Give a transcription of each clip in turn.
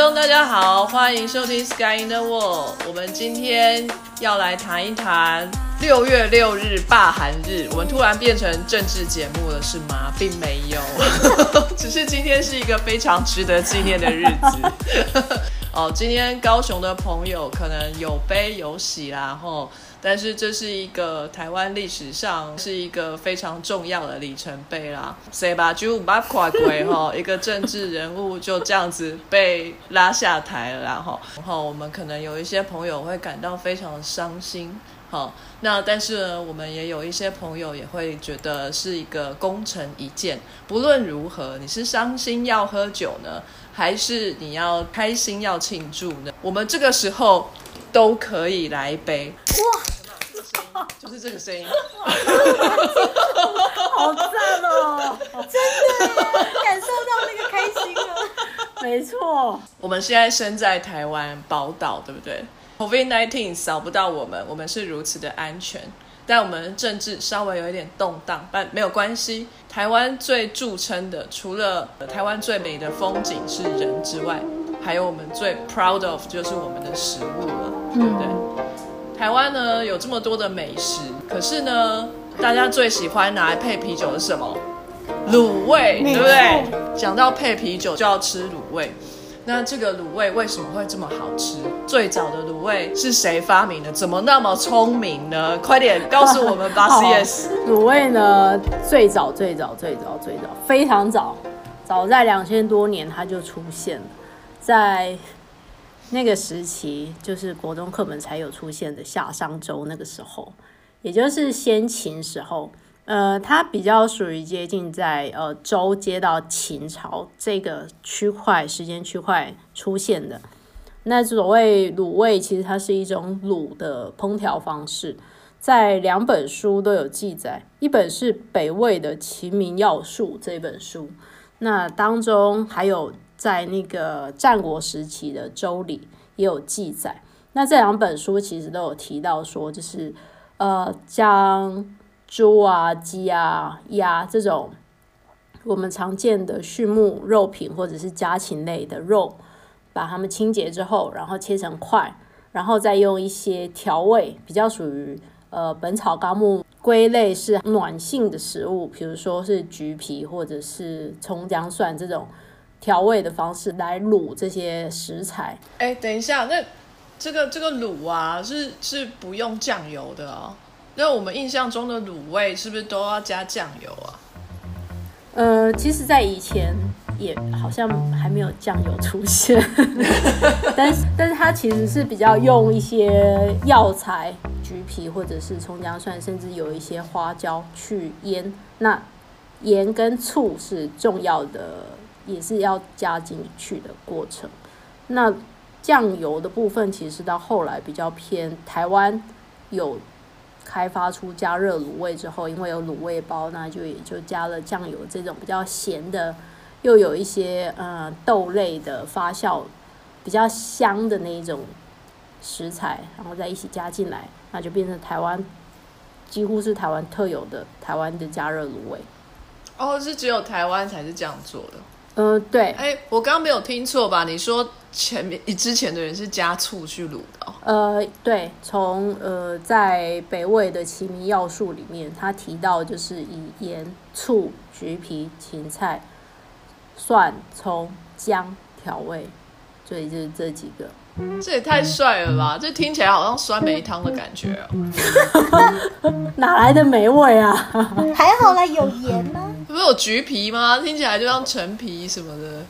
众，大家好，欢迎收听 Sky in the World。我们今天要来谈一谈六月六日罢韩日。我们突然变成政治节目了，是吗？并没有，只是今天是一个非常值得纪念的日子。哦，今天高雄的朋友可能有悲有喜啦，吼。但是这是一个台湾历史上是一个非常重要的里程碑啦。谁把九五八跨鬼哈，一个政治人物就这样子被拉下台了，然后，然后我们可能有一些朋友会感到非常伤心。好，那但是呢，我们也有一些朋友也会觉得是一个功成一件。不论如何，你是伤心要喝酒呢，还是你要开心要庆祝呢？我们这个时候都可以来一杯。哇，就是这个声音，好赞哦！真的感受到那个开心了。没错，我们现在身在台湾宝岛，对不对？COVID-19 扫不到我们，我们是如此的安全，但我们政治稍微有一点动荡，但没有关系。台湾最著称的，除了台湾最美的风景是人之外，还有我们最 proud of 就是我们的食物了，对不对？台湾呢有这么多的美食，可是呢，大家最喜欢拿来配啤酒的是什么？卤味，对不对？讲到配啤酒就要吃卤味。那这个卤味为什么会这么好吃？最早的卤味是谁发明的？怎么那么聪明呢？快点告诉我们 吧！CS 卤味呢，最早最早最早最早非常早，早在两千多年它就出现了，在那个时期就是国中课本才有出现的夏商周那个时候，也就是先秦时候。呃，它比较属于接近在呃周接到秦朝这个区块时间区块出现的。那所谓卤味，其实它是一种卤的烹调方式，在两本书都有记载，一本是北魏的《齐民要术》这本书，那当中还有在那个战国时期的《周礼》也有记载。那这两本书其实都有提到说，就是呃将。猪啊、鸡啊、鸭这种我们常见的畜牧肉品，或者是家禽类的肉，把它们清洁之后，然后切成块，然后再用一些调味，比较属于呃《本草纲目》归类是暖性的食物，比如说是橘皮或者是葱姜蒜这种调味的方式来卤这些食材。哎，等一下，那这个这个卤啊，是是不用酱油的哦。那我们印象中的卤味是不是都要加酱油啊？呃，其实，在以前也好像还没有酱油出现，但是，但是它其实是比较用一些药材，橘皮或者是葱姜蒜，甚至有一些花椒去腌。那盐跟醋是重要的，也是要加进去的过程。那酱油的部分，其实到后来比较偏台湾有。开发出加热卤味之后，因为有卤味包，那就也就加了酱油这种比较咸的，又有一些呃豆类的发酵，比较香的那一种食材，然后再一起加进来，那就变成台湾几乎是台湾特有的台湾的加热卤味。哦，是只有台湾才是这样做的。嗯，对。哎，我刚刚没有听错吧？你说前面之前的人是加醋去卤的？呃，对，从呃在北魏的《齐民要术》里面，他提到就是以盐、醋、橘皮、芹菜、蒜、葱、姜调味，所以就是这几个。这也太帅了吧！这听起来好像酸梅汤的感觉哦。哪来的梅味啊？还好啦，有盐呢。不是有橘皮吗？听起来就像陈皮什么的。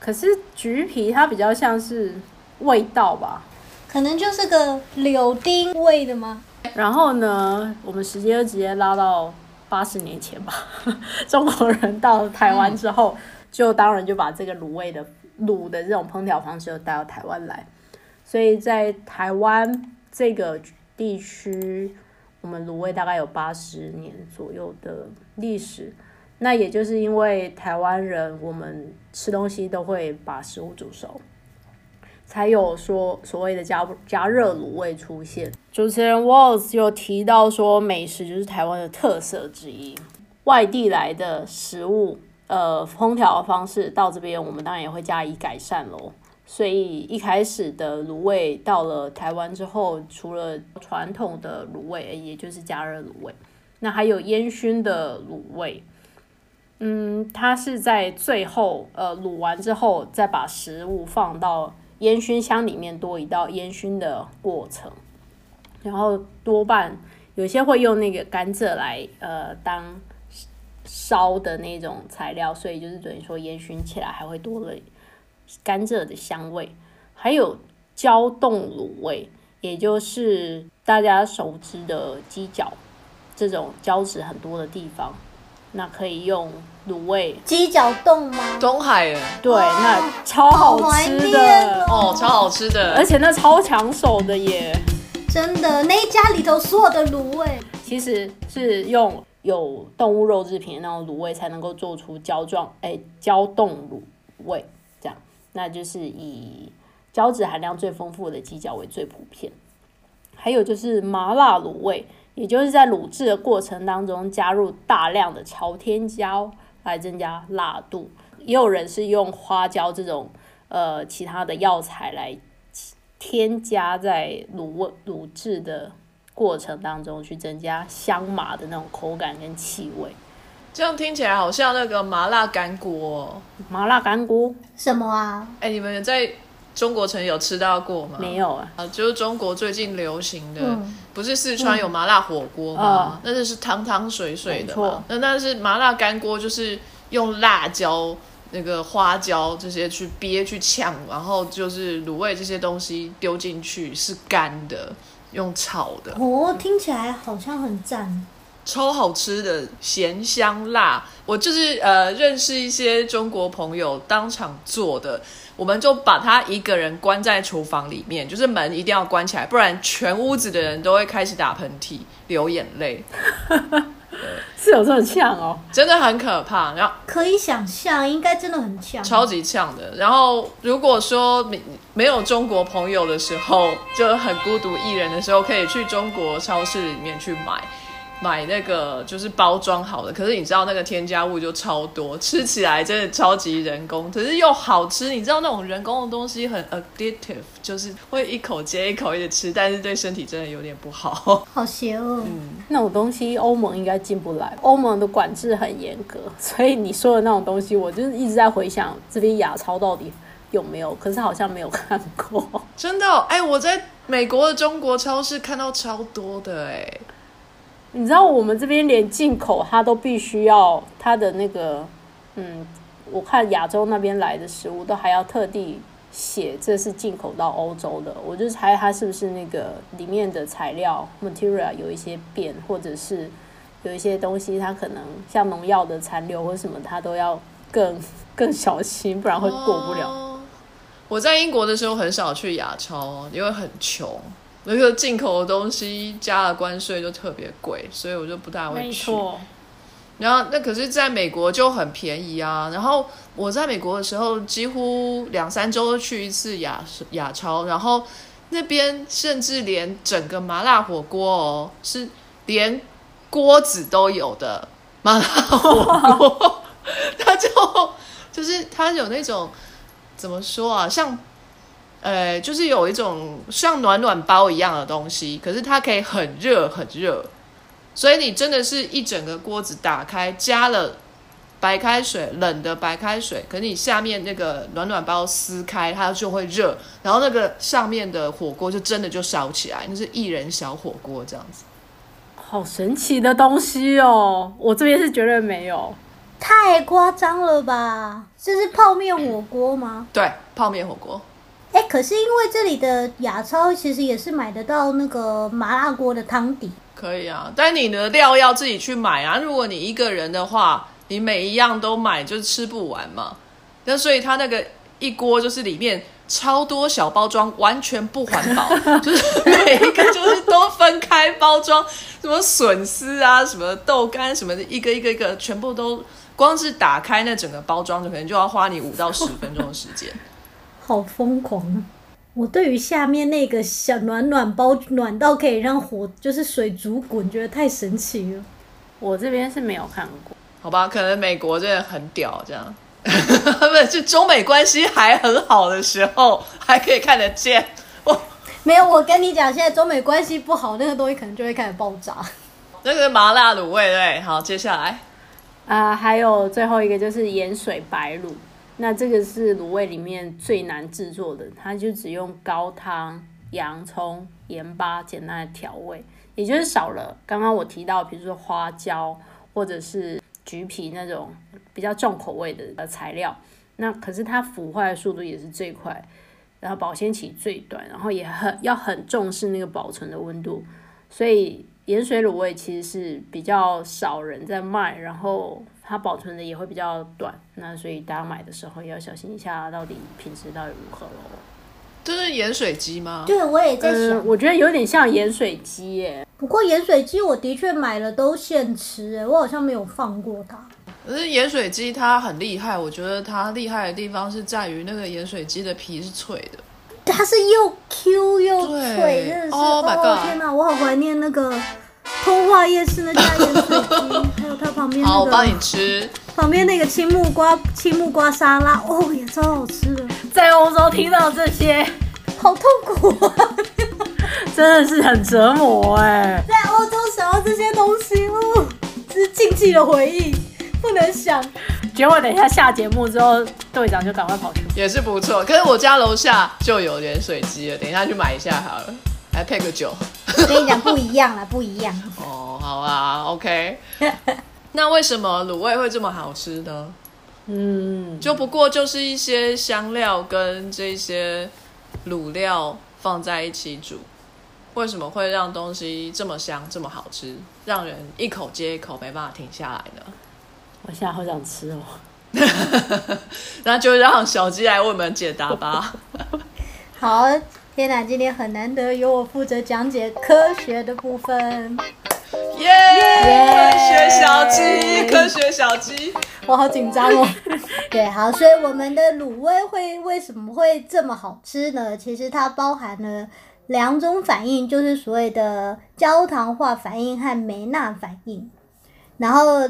可是橘皮它比较像是味道吧？可能就是个柳丁味的吗？然后呢，我们时间就直接拉到八十年前吧。中国人到台湾之后，就当然就把这个卤味的卤的这种烹调方式就带到台湾来。所以在台湾这个地区，我们卤味大概有八十年左右的历史。那也就是因为台湾人，我们吃东西都会把食物煮熟，才有说所谓的加加热卤味出现。主持人 Walls 有提到说，美食就是台湾的特色之一。外地来的食物，呃烹调的方式到这边，我们当然也会加以改善喽。所以一开始的卤味到了台湾之后，除了传统的卤味，也就是加热卤味，那还有烟熏的卤味。嗯，它是在最后呃卤完之后，再把食物放到烟熏箱里面多一道烟熏的过程。然后多半有些会用那个甘蔗来呃当烧的那种材料，所以就是等于说烟熏起来还会多了甘蔗的香味，还有胶冻卤味，也就是大家熟知的鸡脚这种胶质很多的地方，那可以用卤味，鸡脚冻吗？东海人对，那超好怀吃念的，哦，超好吃的，而且那超抢手的耶。真的，那一家里头所有的卤味，其实是用有动物肉制品的那种卤味才能够做出胶状，哎、胶冻卤味这样，那就是以胶质含量最丰富的鸡脚为最普遍。还有就是麻辣卤味，也就是在卤制的过程当中加入大量的朝天椒来增加辣度，也有人是用花椒这种呃其他的药材来添加在卤味卤制的过程当中去增加香麻的那种口感跟气味。这样听起来好像那个麻辣干锅哦。麻辣干锅什么啊？哎，你们在中国城有吃到过吗？没有啊，啊，就是中国最近流行的，嗯不是四川有麻辣火锅吗？那就是汤汤水水的。那那是麻辣干锅，就是用辣椒、那个花椒这些去憋去呛，然后就是卤味这些东西丢进去是干的，用炒的，哦，听起来好像很赞。超好吃的，咸香辣。我就是呃认识一些中国朋友当场做的，我们就把他一个人关在厨房里面，就是门一定要关起来，不然全屋子的人都会开始打喷嚏、流眼泪，是有这么呛哦。真的很可怕。然后可以想象，应该真的很呛。超级呛的。然后如果说没没有中国朋友的时候，就很孤独一人的时候，可以去中国超市里面去买。买那个就是包装好的，可是你知道那个添加物就超多，吃起来真的超级人工，可是又好吃。你知道那种人工的东西很 addictive，就是会一口接一口一直吃，但是对身体真的有点不好。好邪恶。那种东西欧盟应该进不来，欧盟的管制很严格，所以你说的那种东西，我就是一直在回想这边亚超到底有没有，可是好像没有看过。真的哦、哎、我在美国的中国超市看到超多的哎、你知道我们这边连进口它都必须要它的那个，嗯，我看亚洲那边来的食物都还要特地写这是进口到欧洲的，我就猜它是不是那个里面的材料 material 有一些变，或者是有一些东西它可能像农药的残留或什么，它都要更 更小心，不然会过不了。我在英国的时候很少去亚超，因为很穷，那个进口的东西加了关税就特别贵，所以我就不大会去。，然后那可是在美国就很便宜啊。然后我在美国的时候，几乎两三周都去一次亚亚超，然后那边甚至连整个麻辣火锅哦，是连锅子都有的麻辣火锅，它就就是它有那种怎么说啊，像。呃，就是有一种像暖暖包一样的东西，可是它可以很热很热，所以你真的是一整个锅子打开，加了白开水，冷的白开水，可是你下面那个暖暖包撕开，它就会热，然后那个上面的火锅就真的就烧起来，那是一人小火锅这样子。好神奇的东西哦！我这边是绝对没有。太夸张了吧？这是泡面火锅吗？对，泡面火锅。哎、可是因为这里的亚超其实也是买得到那个麻辣锅的汤底，可以啊，但你的料要自己去买啊。如果你一个人的话，你每一样都买，就是吃不完嘛。那所以它那个一锅就是里面超多小包装，完全不环保，就是每一个就是都分开包装，什么笋丝啊，什么豆干什么的，一个一个一个全部都，光是打开那整个包装，就可能就要花你五到十分钟的时间。好疯狂啊！我对于下面那个小暖暖包暖到可以让火就是水煮滚，觉得太神奇了。我这边是没有看过。好吧，可能美国真的很屌，这样，不是，就中美关系还很好的时候，还可以看得见。我没有，我跟你讲，现在中美关系不好，那个东西可能就会开始爆炸。那个麻辣卤味，对，好，接下来啊、还有最后一个就是盐水白卤，那这个是卤味里面最难制作的，它就只用高汤、洋葱、盐巴简单的调味，也就是少了刚刚我提到，比如说花椒或者是橘皮那种比较重口味的呃材料。那可是它腐坏的速度也是最快，然后保鲜期最短，然后也很要很重视那个保存的温度，所以盐水卤味其实是比较少人在卖，然后它保存的也会比较短，那所以大家买的时候也要小心一下，到底品质到底如何咯。这是盐水鸡吗？对，我也在想。嗯，我觉得有点像盐水鸡耶。不过盐水鸡我的确买了都现吃、欸，我好像没有放过它。可是盐水鸡它很厉害，我觉得它厉害的地方是在于那个盐水鸡的皮是脆的。它是又 Q 又脆，真的是 Oh my 哦天哪，我好怀念那个通化夜市那家盐水鸡，还有它旁边好，我帮你吃。旁边那个青木瓜青木瓜沙拉，哦也超好吃的，在欧洲听到这些，好痛苦啊！真的是很折磨哎。在欧洲想到这些东西，哦，这是禁忌的回忆，不能想。结果等一下下节目之后，队长就赶快跑去也是不错。可是我家楼下就有盐水鸡了，等一下去买一下好了，来配个酒。我跟你讲不一样啦，不一样。哦，好啊，OK。那为什么卤味会这么好吃呢？嗯，就不过就是一些香料跟这些卤料放在一起煮，为什么会让东西这么香、这么好吃，让人一口接一口没办法停下来呢？我现在好想吃哦。那就让小鸡来为我们解答吧。好，天哪，今天很难得由我负责讲解科学的部分，耶！科学小鸡，科学小鸡。我好紧张哦。对，好，所以我们的卤味会为什么会这么好吃呢？其实它包含了两种反应，就是所谓的焦糖化反应和梅纳反应。然后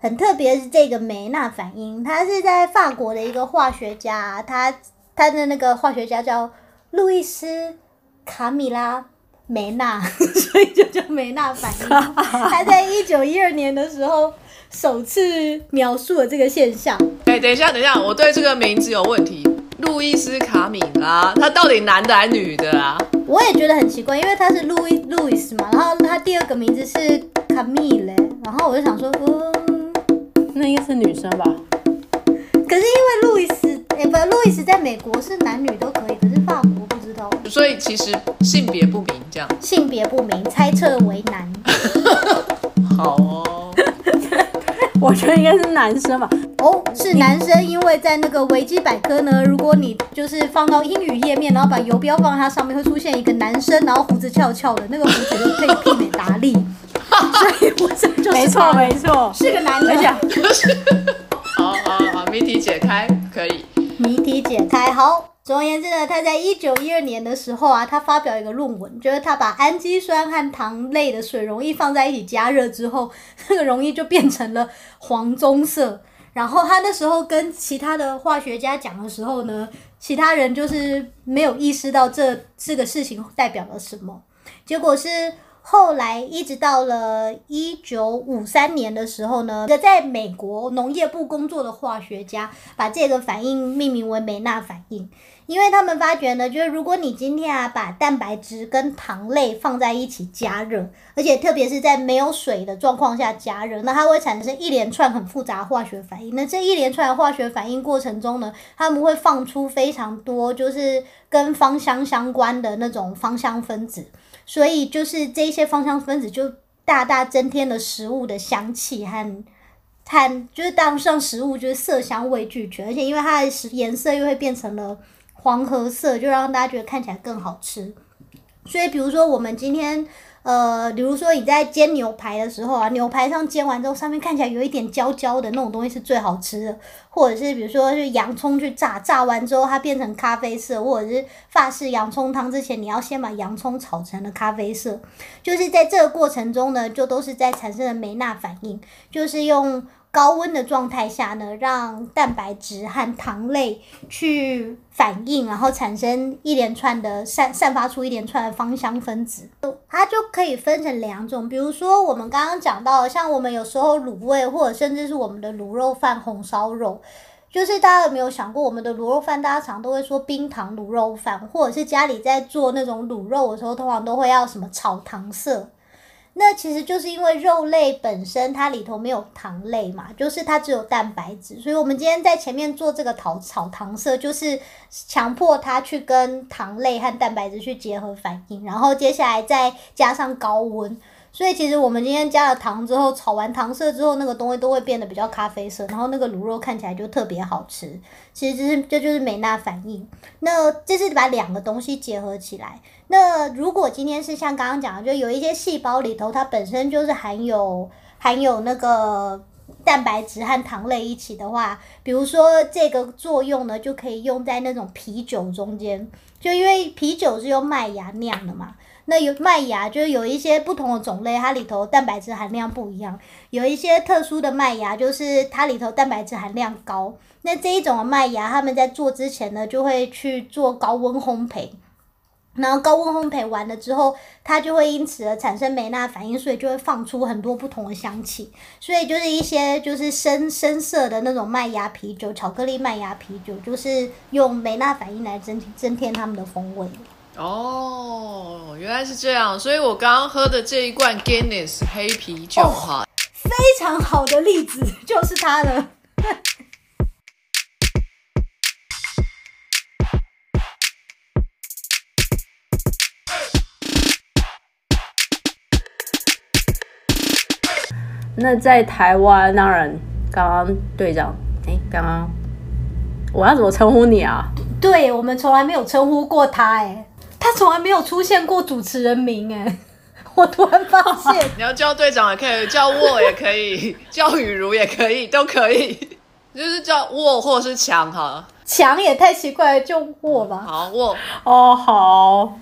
很特别是这个梅纳反应，它是在法国的一个化学家，他他的那个化学家叫路易斯卡米拉梅纳，所以就叫梅纳反应。他在一九一二年的时候首次描述了这个现象。哎、等一下，等一下，我对这个名字有问题。路易斯卡米拉，他到底男的还是女的啊？我也觉得很奇怪，因为他是路易路易斯嘛，然后他第二个名字是卡米嘞，然后我就想说，嗯，那应该是女生吧？可是因为路易斯，哎、不，路易斯在美国是男女都可以，可是法国所以其实性别不明，这样。性别不明，猜测为男。好哦，我觉得应该是男生吧。哦，是男生，因为在那个维基百科呢，如果你就是放到英语页面，然后把游标放在它上面，会出现一个男生，然后胡子翘翘的，那个胡子就可以媲美达利，所以我这就是没错，没错。是个男的。而且好好好，谜题解开，可以。谜题解开。好，总而言之呢，他在一九一二年的时候啊，他发表一个论文，就是他把氨基酸和糖类的水溶液放在一起加热之后，那个溶液就变成了黄棕色。然后他那时候跟其他的化学家讲的时候呢，其他人就是没有意识到这这个事情代表了什么。结果是后来一直到了一九五三年的时候呢，在美国农业部工作的化学家把这个反应命名为梅纳反应，因为他们发觉呢，就是如果你今天啊把蛋白质跟糖类放在一起加热，而且特别是在没有水的状况下加热，那它会产生一连串很复杂化学反应。那这一连串的化学反应过程中呢，他们会放出非常多就是跟芳香相关的那种芳香分子。所以就是这些芳香分子就大大增添了食物的香气和和就是当上食物就是色香味俱全，而且因为它的颜色又会变成了黄褐色，就让大家觉得看起来更好吃。所以比如说我们今天。呃，比如说你在煎牛排的时候啊，牛排上煎完之后，上面看起来有一点焦焦的那种东西是最好吃的。或者是比如说是洋葱去炸，炸完之后它变成咖啡色，或者是法式洋葱汤之前，你要先把洋葱炒成了咖啡色。就是在这个过程中呢，就都是在产生了美纳反应，就是用高温的状态下呢，让蛋白质和糖类去反应，然后产生一连串的散散发出一连串的芳香分子。它就可以分成两种，比如说我们刚刚讲到，像我们有时候卤味，或者甚至是我们的卤肉饭、红烧肉。就是大家有没有想过，我们的卤肉饭，大家常都会说冰糖卤肉饭，或者是家里在做那种卤肉的时候，通常都会要什么炒糖色。那其实就是因为肉类本身它里头没有糖类嘛，就是它只有蛋白质，所以我们今天在前面做这个炒炒糖色，就是强迫它去跟糖类和蛋白质去结合反应，然后接下来再加上高温。所以其实我们今天加了糖之后，炒完糖色之后，那个东西都会变得比较咖啡色，然后那个卤肉看起来就特别好吃。其实这是这就是美纳反应。那这是把两个东西结合起来。那如果今天是像刚刚讲的，就有一些细胞里头它本身就是含有含有那个蛋白质和糖类一起的话，比如说这个作用呢，就可以用在那种啤酒中间，就因为啤酒是用麦芽酿的嘛。那有麦芽，就是有一些不同的种类，它里头蛋白质含量不一样。有一些特殊的麦芽，就是它里头蛋白质含量高。那这一种的麦芽，他们在做之前呢，就会去做高温烘焙。然后高温烘焙完了之后，它就会因此而产生美纳反应，所以就会放出很多不同的香气。所以就是一些就是深深色的那种麦芽啤酒，巧克力麦芽啤酒，就是用美纳反应来增增添它们的风味。哦，原来是这样，所以我刚刚喝的这一罐 Guinness 黑啤酒哈，非常好的例子 就是它了。那在台湾，当然，刚刚队长，哎，刚刚我要怎么称呼你啊？对我们从来没有称呼过他，哎。他从来没有出现过主持人名哎，我突然发现。你要叫队长也可以，叫沃也可以，叫雨茹也可以，都可以，就是叫沃或是强哈。强也太奇怪了，就沃吧。好沃哦好。